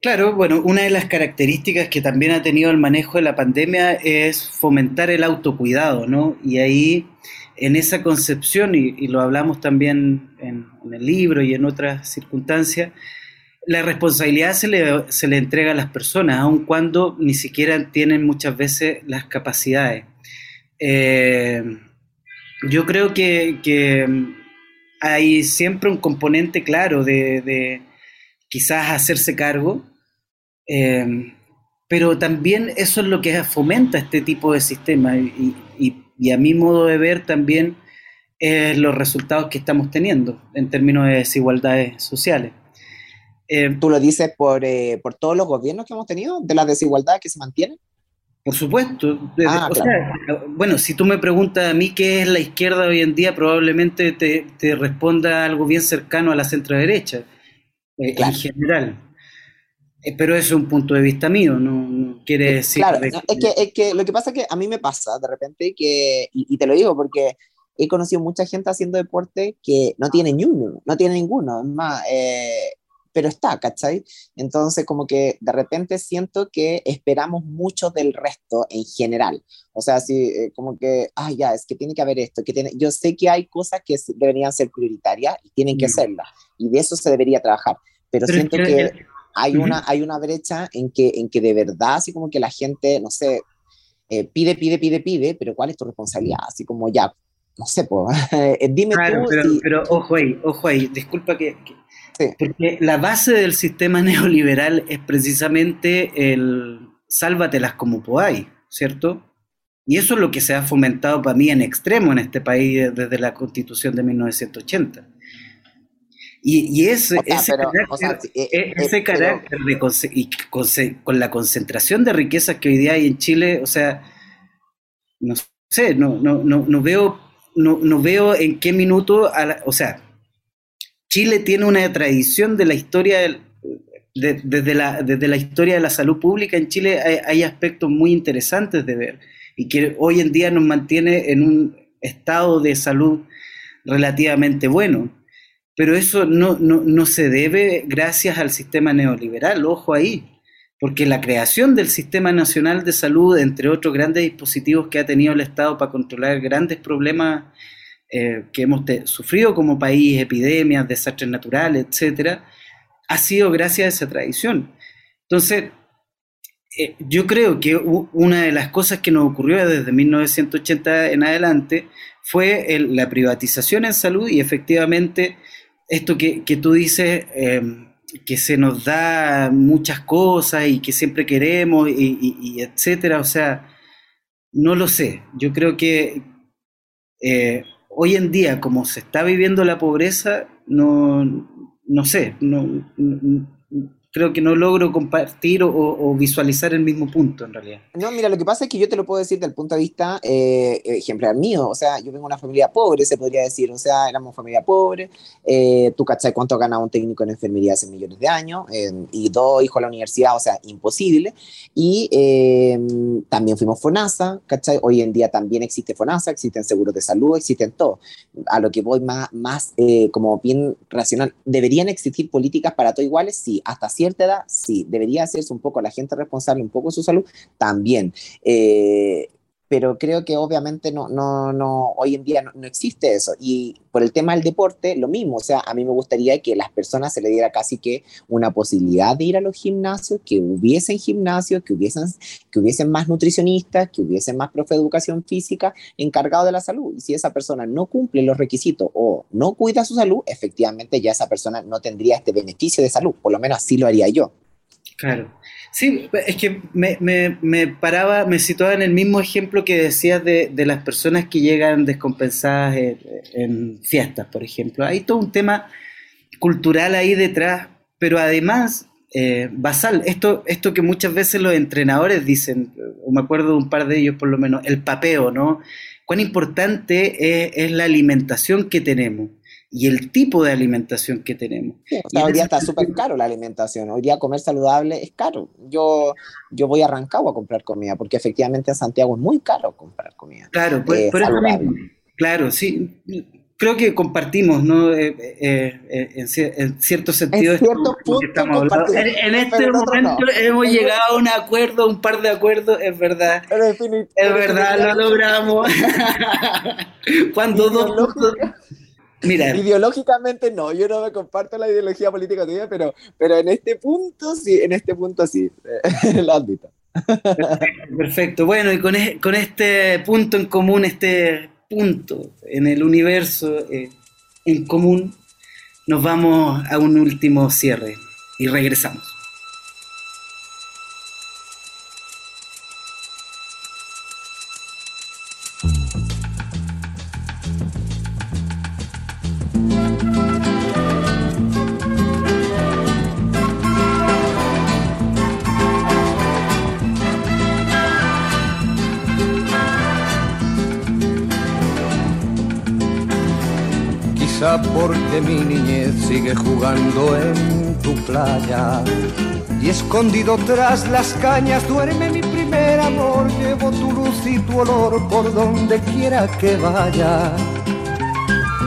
Claro, bueno, una de las características que también ha tenido el manejo de la pandemia es fomentar el autocuidado, ¿no? Y ahí, en esa concepción, y, lo hablamos también en, el libro y en otras circunstancias, la responsabilidad se le, se le entrega a las personas, aun cuando ni siquiera tienen muchas veces las capacidades. Eh, yo creo que, hay siempre un componente claro de quizás hacerse cargo, eh, pero también eso es lo que fomenta este tipo de sistema y, a mi modo de ver también es los resultados que estamos teniendo en términos de desigualdades sociales. Eh, ¿Tú lo dices por, eh, por todos los gobiernos que hemos tenido, de las desigualdades que se mantienen? Por supuesto. Ah, bueno, si tú me preguntas a mí qué es la izquierda hoy en día, probablemente te, te responda algo bien cercano a la centro derecha eh, en general. Eh, pero eso es un punto de vista mío, no, quiere decir... Claro, es, que, es que lo que pasa es que a mí me pasa de repente que, y, te lo digo porque he conocido mucha gente haciendo deporte que no tiene ninguno, no tiene ninguno, es más, eh, pero está, ¿cachai? Entonces como que de repente siento que esperamos mucho del resto en general. O sea, así como que, ah, ya, es que tiene que haber esto, que tiene, yo sé que hay cosas que deberían ser prioritarias y tienen que mm. serlas, y de eso se debería trabajar, pero, siento que, hay, una, hay una brecha en que, en que de verdad, así como que la gente, no sé, eh, pide, pide, pide, pide, pero ¿cuál es tu responsabilidad? Así como ya, no sé, pues, [LAUGHS] dime tú. Pero, pero, ojo ahí, ojo ahí, disculpa que porque la base del sistema [LAUGHS] neoliberal es precisamente el sálvatelas como podáis, ¿cierto? Y eso es lo que se ha fomentado para mí en extremo en este país desde la constitución de 1980. Y, ese, carácter, y con, la concentración de riquezas que hoy día hay en Chile, o sea, no sé, no, no, no, veo, no, no veo en qué minuto, o sea, Chile tiene una tradición de la historia, desde, la, desde la historia de la salud pública en Chile hay, aspectos muy interesantes de ver y que hoy en día nos mantiene en un estado de salud relativamente bueno. Pero eso no, no, se debe gracias al sistema neoliberal, ojo ahí, porque la creación del Sistema Nacional de Salud, entre otros grandes dispositivos que ha tenido el Estado para controlar grandes problemas eh, que hemos sufrido como país, epidemias, desastres naturales, etcétera, ha sido gracias a esa tradición. Entonces, eh, yo creo que una de las cosas que nos ocurrió desde 1980 en adelante fue la privatización en salud y efectivamente esto que, tú dices, eh, que se nos da muchas cosas y que siempre queremos y, etcétera, o sea, no lo sé. Yo creo que hoy en día, como se está viviendo la pobreza, no, no sé, no, creo que no logro compartir o, visualizar el mismo punto en realidad. No, mira, lo que pasa es que yo te lo puedo decir desde el punto de vista eh, ejemplar mío, o sea, yo vengo de una familia pobre, se podría decir, o sea, éramos familia pobre, eh, tú cachai cuánto ganaba un técnico en enfermería hace millones de años, eh, y dos hijos a la universidad, o sea, imposible, y eh, también fuimos FONASA, cachai, hoy en día también existe FONASA, existen seguros de salud, existen todo, a lo que voy más, más como bien racional, ¿deberían existir políticas para todos iguales? Sí, hasta cierta edad, sí. Debería hacerse un poco la gente responsable, un poco de su salud, también. Eh, pero creo que obviamente no, no, no, hoy en día no, no, existe eso. Y por el tema del deporte, lo mismo, o sea, a mí me gustaría que las personas se le diera casi que una posibilidad de ir a los gimnasios, que hubiesen gimnasios, que hubiesen, que hubiesen más nutricionistas, que hubiesen más profe de educación física encargados de la salud. Y si esa persona no cumple los requisitos o no cuida su salud, efectivamente ya esa persona no tendría este beneficio de salud, por lo menos así lo haría yo. Claro. Sí, es que me, me, paraba, me situaba en el mismo ejemplo que decías de, de las personas que llegan descompensadas en, fiestas, por ejemplo. Hay todo un tema cultural ahí detrás, pero además, eh, basal, esto, esto que muchas veces los entrenadores dicen, o me acuerdo de un par de ellos por lo menos, el papeo, ¿no? Cuán importante es la alimentación que tenemos y el tipo de alimentación que tenemos. Sí, o sea, hoy día está súper caro la alimentación. Hoy día comer saludable es caro. Yo, yo voy a Rancagua a comprar comida porque efectivamente en Santiago es muy caro comprar comida. Claro, por, eh, por eso mismo. Claro, sí. Creo que compartimos, ¿no? Eh, eh, eh en, en, cierto sentido, en, cierto punto estamos en, en, este momento no. hemos llegado a un acuerdo, un par de acuerdos, es verdad. es verdad, lo logramos. [LAUGHS] Cuando dos puntos Mira. Ideológicamente no, yo no me comparto la ideología política tuya, pero, pero en este punto sí, en este punto sí, [LAUGHS] el ámbito. Perfecto, perfecto. Bueno, y con, es, con, este punto en común, este punto en el universo eh, en común, nos vamos a un último cierre y regresamos. Porque mi niñez sigue jugando en tu playa. Y escondido tras las cañas duerme mi primer amor. Llevo tu luz y tu olor por donde quiera que vaya.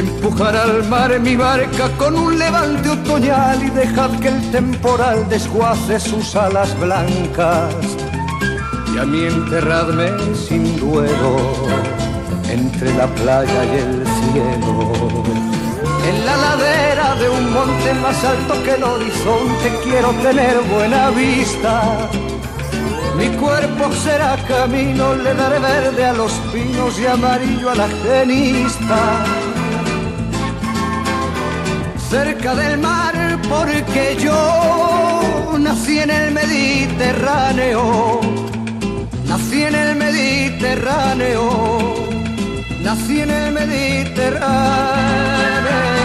empujar al mar mi barca con un levante otoñal y dejar que el temporal desguace sus alas blancas. Y a mí enterradme sin duelo entre la playa y el cielo en la ladera de un monte más alto que el horizonte quiero tener buena vista. Mi cuerpo será camino, le daré verde a los pinos y amarillo a la genista. Cerca del mar porque yo nací en el Mediterráneo. Nací en el Mediterráneo. Nací en el Mediterráneo.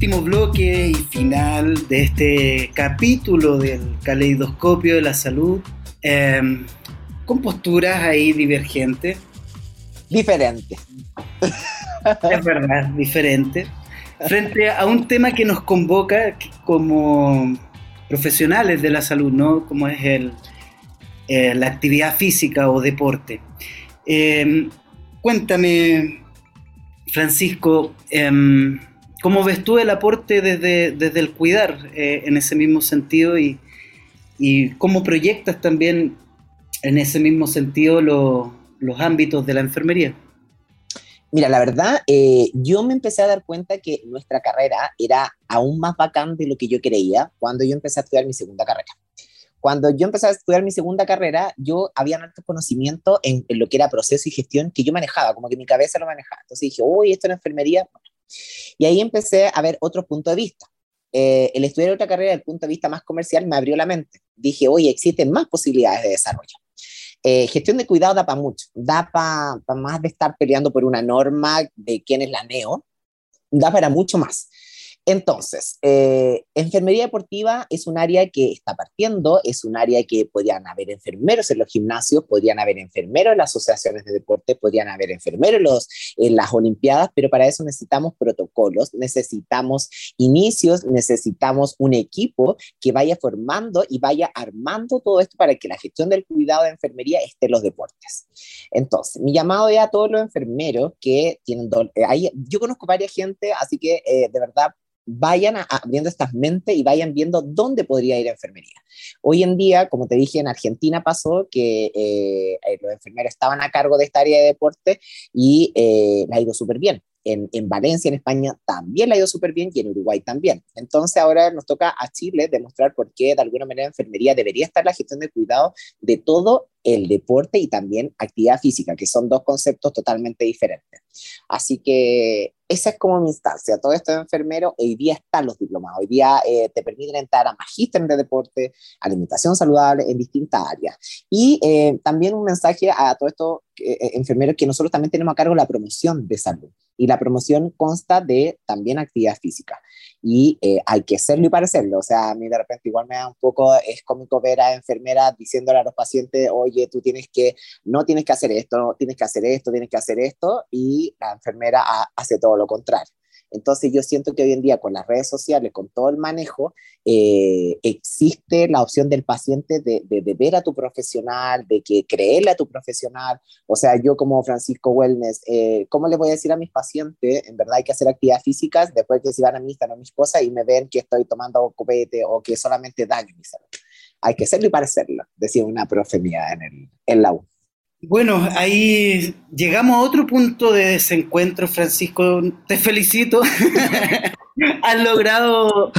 Último bloque y final de este capítulo del caleidoscopio de la salud, em, con posturas ahí divergentes. Diferente. Es verdad, diferente. Frente a un tema que nos convoca como profesionales de la salud, ¿no? Como es el, eh, la actividad física o deporte. Em, cuéntame, Francisco, em, ¿cómo ves tú el aporte desde, desde el cuidar eh, en ese mismo sentido y, y, cómo proyectas también en ese mismo sentido los ámbitos de la enfermería? Mira, la verdad, eh, yo me empecé a dar cuenta que nuestra carrera era aún más bacán de lo que yo creía cuando yo empecé a estudiar mi segunda carrera. Cuando yo empecé a estudiar mi segunda carrera, yo había alto conocimiento en, lo que era proceso y gestión que yo manejaba, como que mi cabeza lo manejaba. Entonces dije, uy, esto en enfermería. Y ahí empecé a ver otro punto de vista. Eh, el estudiar otra carrera desde el punto de vista más comercial me abrió la mente. Dije, oye, existen más posibilidades de desarrollo. Eh, gestión de cuidado da para mucho, da para más de estar peleando por una norma de quién es la NEO, da para mucho más. Entonces, eh, enfermería deportiva es un área que está partiendo, es un área que podrían haber enfermeros en los gimnasios, podrían haber enfermeros en las asociaciones de deporte, podrían haber enfermeros en las Olimpiadas, pero para eso necesitamos protocolos, necesitamos inicios, necesitamos un equipo que vaya formando y vaya armando todo esto para que la gestión del cuidado de enfermería esté en los deportes. Entonces, mi llamado es a todos los enfermeros que tienen, eh, yo conozco varias gente, así que eh, de verdad vayan abriendo estas mentes y vayan viendo dónde podría ir a enfermería. Hoy en día, como te dije, en Argentina pasó que eh, eh, los enfermeros estaban a cargo de esta área de deporte y eh, ha ido súper bien. En, en, Valencia, en España, también le ha ido súper bien y en Uruguay también. Entonces ahora nos toca a Chile demostrar por qué de alguna manera enfermería debería estar la gestión de cuidado de todo el deporte y también actividad física, que son dos conceptos totalmente diferentes. Así que esa es como mi instancia. Todo esto de enfermero, hoy día están los diplomados. Hoy día eh, te permiten entrar a magíster de deporte, alimentación saludable en distintas áreas. Y eh, también un mensaje a todos estos eh, enfermeros que nosotros también tenemos a cargo la promoción de salud. Y la promoción consta de también actividad física. Y hay que hacerlo y parecerlo. O sea, a mí de repente igual me da un poco, es cómico ver a enfermeras diciéndole a los pacientes, oye, tú tienes que, no tienes que hacer esto, tienes que hacer esto, tienes que hacer esto. Y la enfermera hace todo lo contrario. Entonces yo siento que hoy en día con las redes sociales, con todo el manejo, eh, existe la opción del paciente de, de, ver a tu profesional, de que creerle a tu profesional. O sea, yo como Francisco Wellness, eh, ¿cómo le voy a decir a mis pacientes? En verdad hay que hacer actividades físicas después que se van a mi Instagram mis cosas y me ven que estoy tomando copete o que solamente daño mi salud. Hay que hacerlo y parecerlo, decía una profe mía en, el, en la U. Bueno, ahí llegamos a otro punto de desencuentro, Francisco. Te felicito. [LAUGHS] Has logrado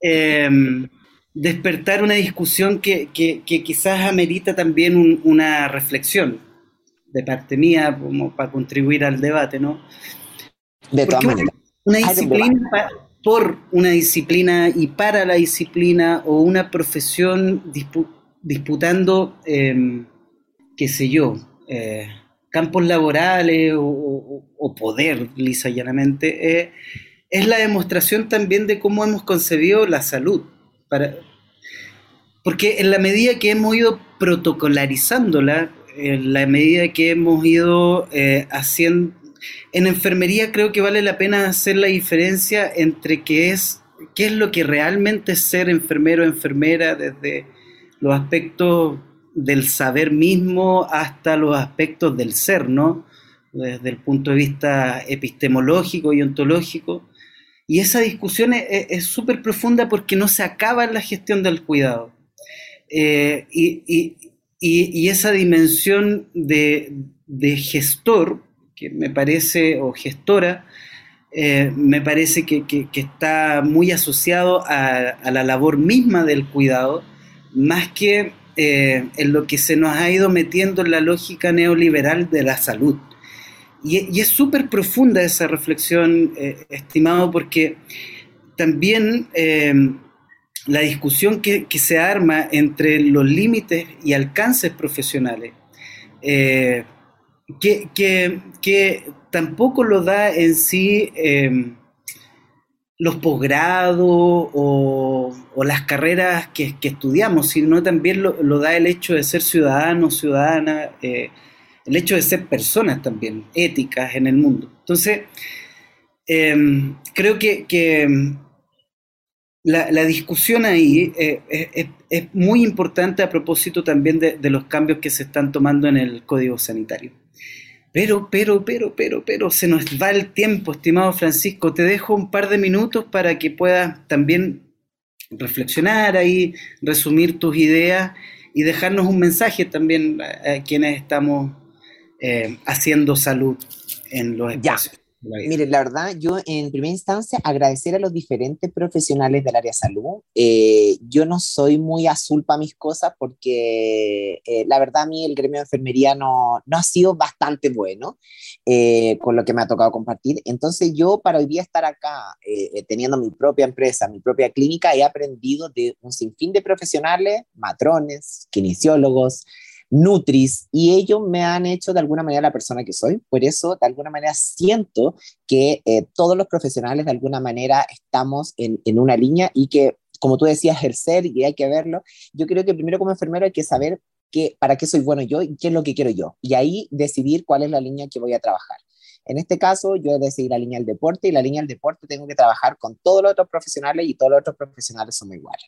em, despertar una discusión que, quizás amerita también una reflexión de parte mía, como para contribuir al debate, ¿no? De todas maneras. Una disciplina por una disciplina y para la disciplina o una profesión disputando. Em, qué sé yo, eh, campos laborales o, poder, lisa y llanamente, eh, es la demostración también de cómo hemos concebido la salud. Para, porque en la medida que hemos ido protocolarizándola, en la medida que hemos ido eh, haciendo... En enfermería creo que vale la pena hacer la diferencia entre qué es, qué es lo que realmente es ser enfermero o enfermera desde los aspectos del saber mismo hasta los aspectos del ser, ¿no? Desde el punto de vista epistemológico y ontológico. Y esa discusión es súper profunda porque no se acaba en la gestión del cuidado. Eh, y, esa dimensión de, gestor, que me parece, o gestora, eh, me parece que, está muy asociado a, a, la labor misma del cuidado, más que eh, en lo que se nos ha ido metiendo en la lógica neoliberal de la salud. Y, es súper profunda esa reflexión, eh, estimado, porque también eh, la discusión que, se arma entre los límites y alcances profesionales, que, que, tampoco lo da en sí los posgrados o, las carreras que, estudiamos, sino también lo, da el hecho de ser ciudadano, ciudadana, eh, el hecho de ser personas también, éticas en el mundo. Entonces, em, creo que, la, discusión ahí eh, es, muy importante a propósito también de los cambios que se están tomando en el Código Sanitario. Pero, pero, pero, pero, pero, se nos va el tiempo, estimado Francisco. Te dejo un par de minutos para que puedas también reflexionar ahí, resumir tus ideas y dejarnos un mensaje también a, quienes estamos eh, haciendo salud en los espacios. Mire, la verdad, yo en primera instancia agradecer a los diferentes profesionales del área de salud. Eh, yo no soy muy azul para mis cosas porque eh, la verdad a mí el gremio de enfermería no, no ha sido bastante bueno eh, con lo que me ha tocado compartir. Entonces yo para hoy día estar acá teniendo mi propia empresa, mi propia clínica, he aprendido de un sinfín de profesionales, matrones, kinesiólogos, Nutris, y ellos me han hecho de alguna manera la persona que soy. Por eso, de alguna manera, siento que eh, todos los profesionales de alguna manera estamos en, en una línea y que, como tú decías, ejercer y hay que verlo. Yo creo que primero como enfermero hay que saber que, para qué soy bueno yo y qué es lo que quiero yo. Y ahí decidir cuál es la línea que voy a trabajar. En este caso, yo decidí la línea del deporte y la línea del deporte tengo que trabajar con todos los otros profesionales y todos los otros profesionales son iguales.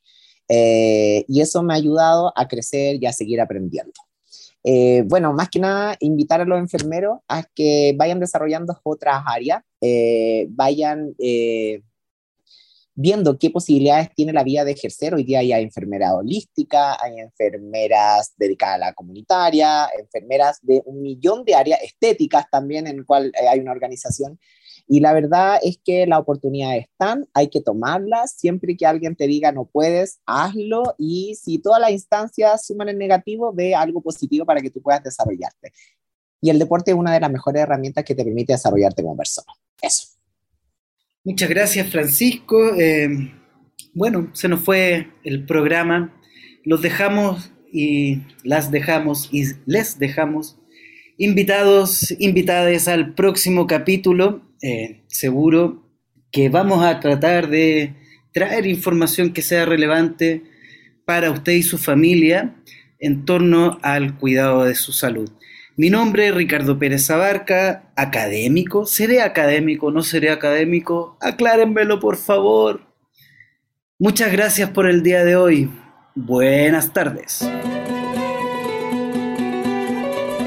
Eh, y eso me ha ayudado a crecer y a seguir aprendiendo. Eh, bueno, más que nada, invitar a los enfermeros a que vayan desarrollando otras áreas, eh, vayan eh, viendo qué posibilidades tiene la vía de ejercer. Hoy día hay enfermera holística, hay enfermeras dedicadas a la comunitaria, enfermeras de un millón de áreas estéticas también, en cual hay una organización y la verdad es que las oportunidades están, hay que tomarlas, siempre que alguien te diga no puedes, hazlo y si todas las instancias suman en negativo, ve algo positivo para que tú puedas desarrollarte. Y el deporte es una de las mejores herramientas que te permite desarrollarte como persona. Eso. Muchas gracias, Francisco. Eh, bueno, se nos fue el programa. Los dejamos y las dejamos y les dejamos invitados, invitadas al próximo capítulo eh, seguro que vamos a tratar de traer información que sea relevante para usted y su familia en torno al cuidado de su salud. Mi nombre es Ricardo Pérez Abarca, académico. ¿Seré académico? ¿No seré académico? Aclárenmelo, por favor. Muchas gracias por el día de hoy. Buenas tardes.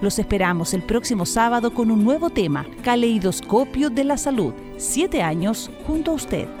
Los esperamos el próximo sábado con un nuevo tema, Caleidoscopio de la Salud. Siete años junto a usted.